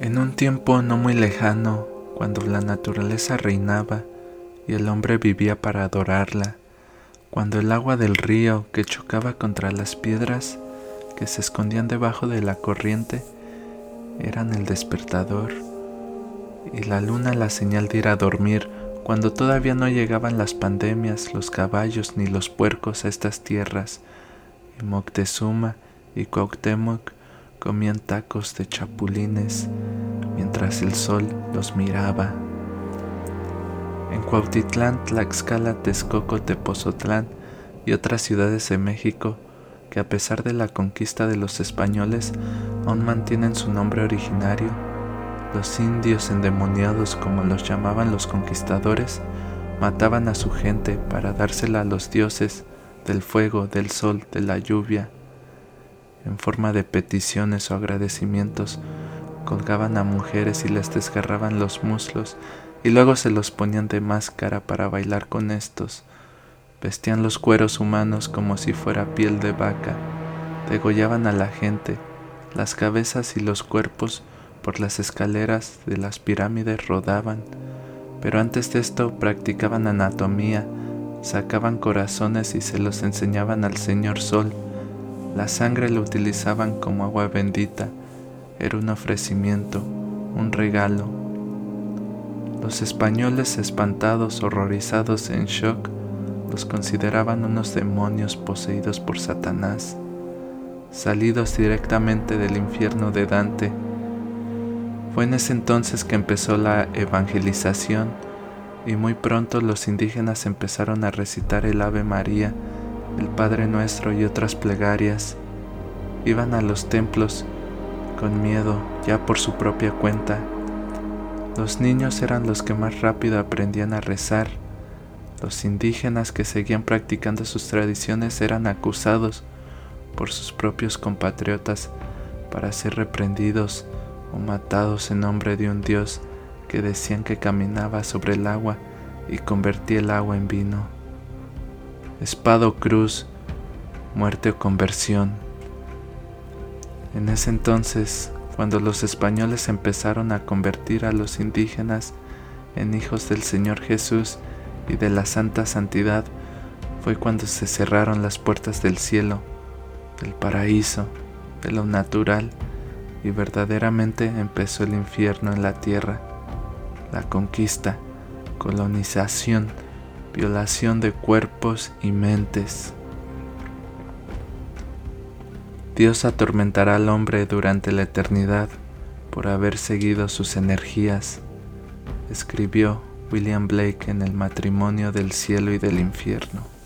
En un tiempo no muy lejano, cuando la naturaleza reinaba y el hombre vivía para adorarla, cuando el agua del río que chocaba contra las piedras que se escondían debajo de la corriente eran el despertador y la luna la señal de ir a dormir cuando todavía no llegaban las pandemias, los caballos ni los puercos a estas tierras, y Moctezuma y Cuauhtémoc comían tacos de chapulines mientras el sol los miraba. En Cuautitlán, Tlaxcala, Texcoco, Tepozotlán y otras ciudades de México que a pesar de la conquista de los españoles aún mantienen su nombre originario, los indios endemoniados como los llamaban los conquistadores, mataban a su gente para dársela a los dioses del fuego, del sol, de la lluvia, en forma de peticiones o agradecimientos, colgaban a mujeres y les desgarraban los muslos y luego se los ponían de máscara para bailar con estos. Vestían los cueros humanos como si fuera piel de vaca, degollaban a la gente, las cabezas y los cuerpos por las escaleras de las pirámides rodaban, pero antes de esto practicaban anatomía, sacaban corazones y se los enseñaban al Señor Sol. La sangre la utilizaban como agua bendita, era un ofrecimiento, un regalo. Los españoles espantados, horrorizados, en shock, los consideraban unos demonios poseídos por Satanás, salidos directamente del infierno de Dante. Fue en ese entonces que empezó la evangelización y muy pronto los indígenas empezaron a recitar el Ave María el Padre Nuestro y otras plegarias, iban a los templos con miedo ya por su propia cuenta. Los niños eran los que más rápido aprendían a rezar. Los indígenas que seguían practicando sus tradiciones eran acusados por sus propios compatriotas para ser reprendidos o matados en nombre de un Dios que decían que caminaba sobre el agua y convertía el agua en vino espada o cruz, muerte o conversión. En ese entonces, cuando los españoles empezaron a convertir a los indígenas en hijos del Señor Jesús y de la santa santidad, fue cuando se cerraron las puertas del cielo, del paraíso, de lo natural, y verdaderamente empezó el infierno en la tierra, la conquista, colonización, violación de cuerpos y mentes. Dios atormentará al hombre durante la eternidad por haber seguido sus energías, escribió William Blake en El matrimonio del cielo y del infierno.